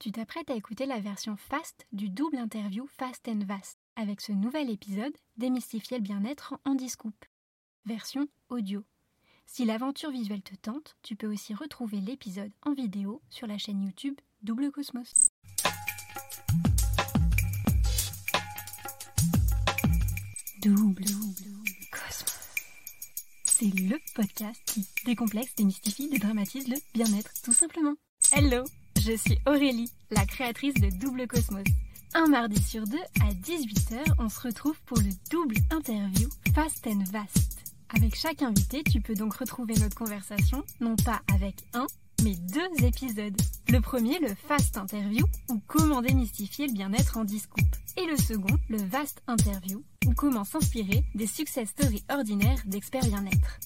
Tu t'apprêtes à écouter la version fast du double interview Fast and Vast avec ce nouvel épisode Démystifier le bien-être en Discoup. Version audio. Si l'aventure visuelle te tente, tu peux aussi retrouver l'épisode en vidéo sur la chaîne YouTube Double Cosmos. Double, Cosmos. C'est le podcast qui décomplexe, démystifie, dédramatise le bien-être, tout simplement. Hello, je suis Aurélie, la créatrice de Double Cosmos. Un mardi sur deux, à 18h, on se retrouve pour le double interview Fast and Vast. Avec chaque invité, tu peux donc retrouver notre conversation, non pas avec un, mais deux épisodes. Le premier, le Fast Interview, ou comment démystifier le bien-être en discoupe. Et le second, le Vast Interview, ou comment s'inspirer des success stories ordinaires d'experts bien-être.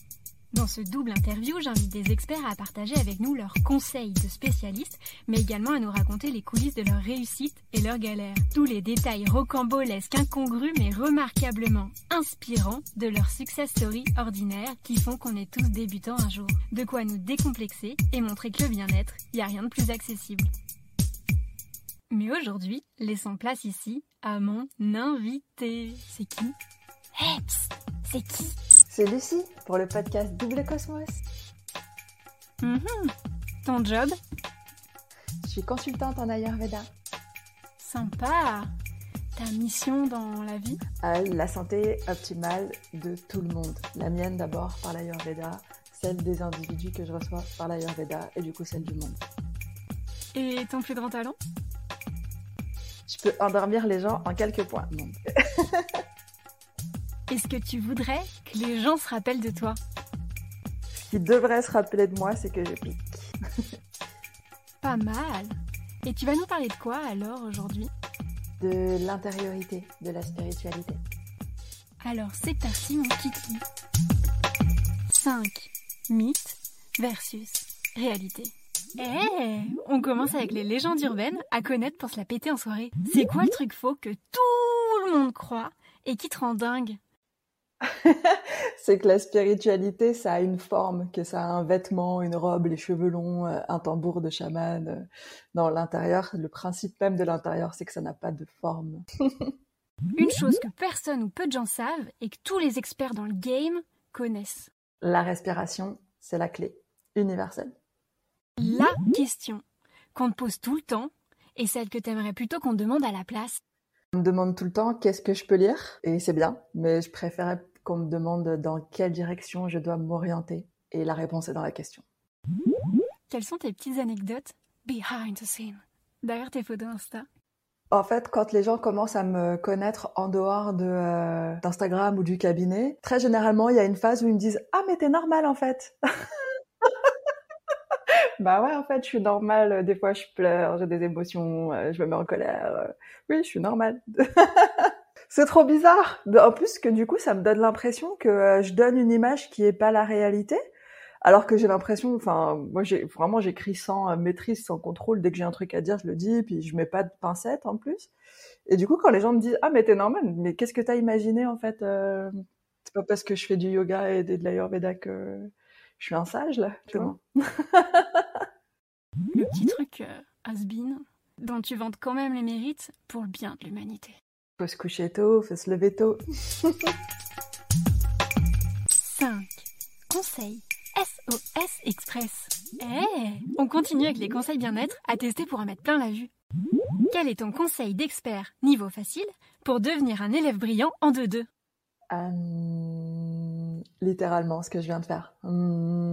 Dans ce double interview, j'invite des experts à partager avec nous leurs conseils de spécialistes, mais également à nous raconter les coulisses de leur réussite et leurs galères. Tous les détails rocambolesques, incongrus, mais remarquablement inspirants de leurs success stories ordinaires qui font qu'on est tous débutants un jour. De quoi nous décomplexer et montrer que le bien-être, il n'y a rien de plus accessible. Mais aujourd'hui, laissons place ici à mon invité. C'est qui? Hey, c'est qui? C'est Lucie pour le podcast Double Cosmos. Mhm. Ton job Je suis consultante en Ayurveda. Sympa. Ta mission dans la vie À la santé optimale de tout le monde. La mienne d'abord par l'Ayurveda, celle des individus que je reçois par l'Ayurveda et du coup celle du monde. Et ton plus grand talent Je peux endormir les gens en quelques points. Donc. Est-ce que tu voudrais que les gens se rappellent de toi? Ce qui devrait se rappeler de moi, c'est que je pique. Pas mal. Et tu vas nous parler de quoi alors aujourd'hui? De l'intériorité, de la spiritualité. Alors c'est parti mon kiki. 5 mythes versus réalité. Eh, on commence avec les légendes urbaines à connaître pour se la péter en soirée. C'est quoi le truc faux que tout le monde croit et qui te rend dingue? c'est que la spiritualité, ça a une forme, que ça a un vêtement, une robe, les cheveux longs, euh, un tambour de chaman. Dans l'intérieur, le principe même de l'intérieur, c'est que ça n'a pas de forme. une chose que personne ou peu de gens savent et que tous les experts dans le game connaissent. La respiration, c'est la clé universelle. La question qu'on te pose tout le temps et celle que t'aimerais plutôt qu'on demande à la place. On me demande tout le temps qu'est-ce que je peux lire? Et c'est bien, mais je préférais qu'on me demande dans quelle direction je dois m'orienter et la réponse est dans la question. Quelles sont tes petites anecdotes behind the scene? Derrière tes photos Insta? En fait, quand les gens commencent à me connaître en dehors de euh, d'Instagram ou du cabinet, très généralement, il y a une phase où ils me disent "Ah mais t'es normal en fait." Bah ouais, en fait, je suis normale. Des fois, je pleure, j'ai des émotions, euh, je me mets en colère. Oui, je suis normale. c'est trop bizarre. En plus que du coup, ça me donne l'impression que euh, je donne une image qui est pas la réalité. Alors que j'ai l'impression, enfin, moi, j'ai vraiment, j'écris sans euh, maîtrise, sans contrôle. Dès que j'ai un truc à dire, je le dis, puis je mets pas de pincettes en plus. Et du coup, quand les gens me disent, ah, mais t'es normal, mais qu'est-ce que t'as imaginé en fait euh... C'est pas parce que je fais du yoga et de l'ayurveda que je suis un sage là. Tu vois petit truc euh, has-been dont tu vantes quand même les mérites pour le bien de l'humanité. Faut se coucher tôt, faut se lever tôt. 5. Conseil SOS Express. Eh, on continue avec les conseils bien-être à tester pour en mettre plein la vue. Quel est ton conseil d'expert niveau facile pour devenir un élève brillant en 2-2 euh, Littéralement, ce que je viens de faire. Hum,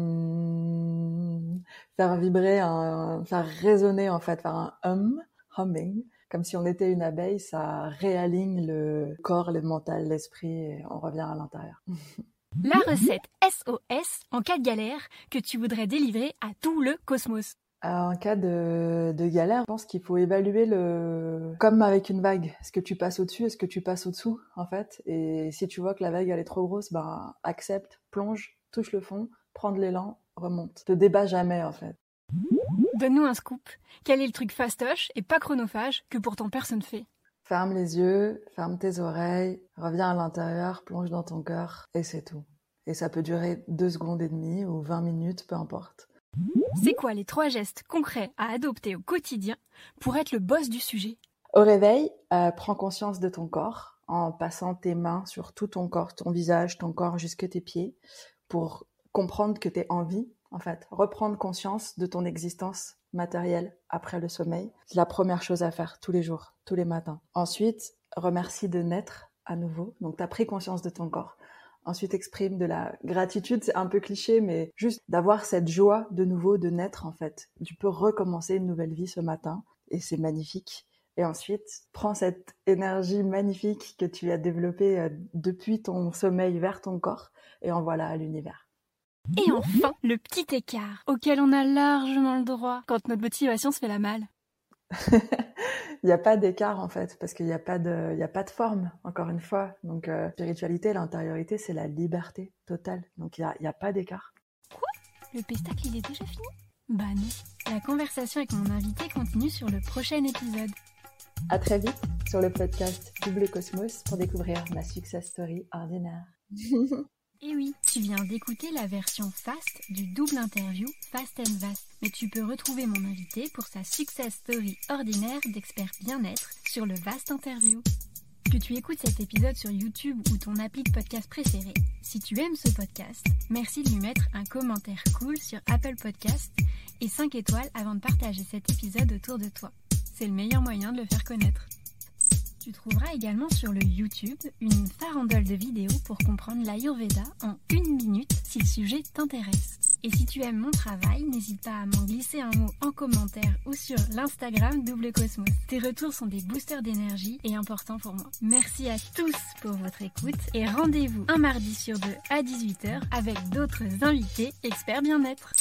faire vibrer, un, faire résonner en fait, faire un hum, humming, comme si on était une abeille, ça réaligne le corps, le mental, l'esprit, et on revient à l'intérieur. La recette SOS en cas de galère que tu voudrais délivrer à tout le cosmos. En cas de, de galère, je pense qu'il faut évaluer le comme avec une vague. Est-ce que tu passes au-dessus, est-ce que tu passes au-dessous, en fait Et si tu vois que la vague elle est trop grosse, ben accepte, plonge, touche le fond, prends de l'élan, remonte. Te débat jamais, en fait. Donne-nous un scoop. Quel est le truc fastoche et pas chronophage que pourtant personne fait? Ferme les yeux, ferme tes oreilles, reviens à l'intérieur, plonge dans ton cœur et c'est tout. Et ça peut durer deux secondes et demie ou vingt minutes, peu importe. C'est quoi les trois gestes concrets à adopter au quotidien pour être le boss du sujet? Au réveil, euh, prends conscience de ton corps en passant tes mains sur tout ton corps, ton visage, ton corps jusque tes pieds, pour comprendre que tu es en vie, en fait. Reprendre conscience de ton existence matérielle après le sommeil. C'est la première chose à faire tous les jours, tous les matins. Ensuite, remercie de naître à nouveau. Donc, tu as pris conscience de ton corps. Ensuite, exprime de la gratitude. C'est un peu cliché, mais juste d'avoir cette joie de nouveau de naître, en fait. Tu peux recommencer une nouvelle vie ce matin et c'est magnifique. Et ensuite, prends cette énergie magnifique que tu as développée euh, depuis ton sommeil vers ton corps et envoie-la à l'univers. Et enfin, le petit écart auquel on a largement le droit quand notre motivation se fait la malle. il n'y a pas d'écart en fait, parce qu'il n'y a pas de, il a pas de forme. Encore une fois, donc euh, spiritualité, l'intériorité, c'est la liberté totale. Donc il n'y a, a pas d'écart. Quoi? Le pestacle, il est déjà fini? Bah non. La conversation avec mon invité continue sur le prochain épisode. À très vite sur le podcast Double Cosmos pour découvrir ma success story ordinaire. Et oui, tu viens d'écouter la version fast du double interview Fast and Vast. Mais tu peux retrouver mon invité pour sa success story ordinaire d'expert bien-être sur le Vast Interview. Que tu écoutes cet épisode sur YouTube ou ton appli de podcast préféré, si tu aimes ce podcast, merci de lui mettre un commentaire cool sur Apple Podcast et 5 étoiles avant de partager cet épisode autour de toi. C'est le meilleur moyen de le faire connaître. Tu trouveras également sur le YouTube une farandole de vidéos pour comprendre l'Ayurveda en une minute si le sujet t'intéresse. Et si tu aimes mon travail, n'hésite pas à m'en glisser un mot en commentaire ou sur l'Instagram Double Cosmos. Tes retours sont des boosters d'énergie et importants pour moi. Merci à tous pour votre écoute et rendez-vous un mardi sur deux à 18h avec d'autres invités experts bien-être.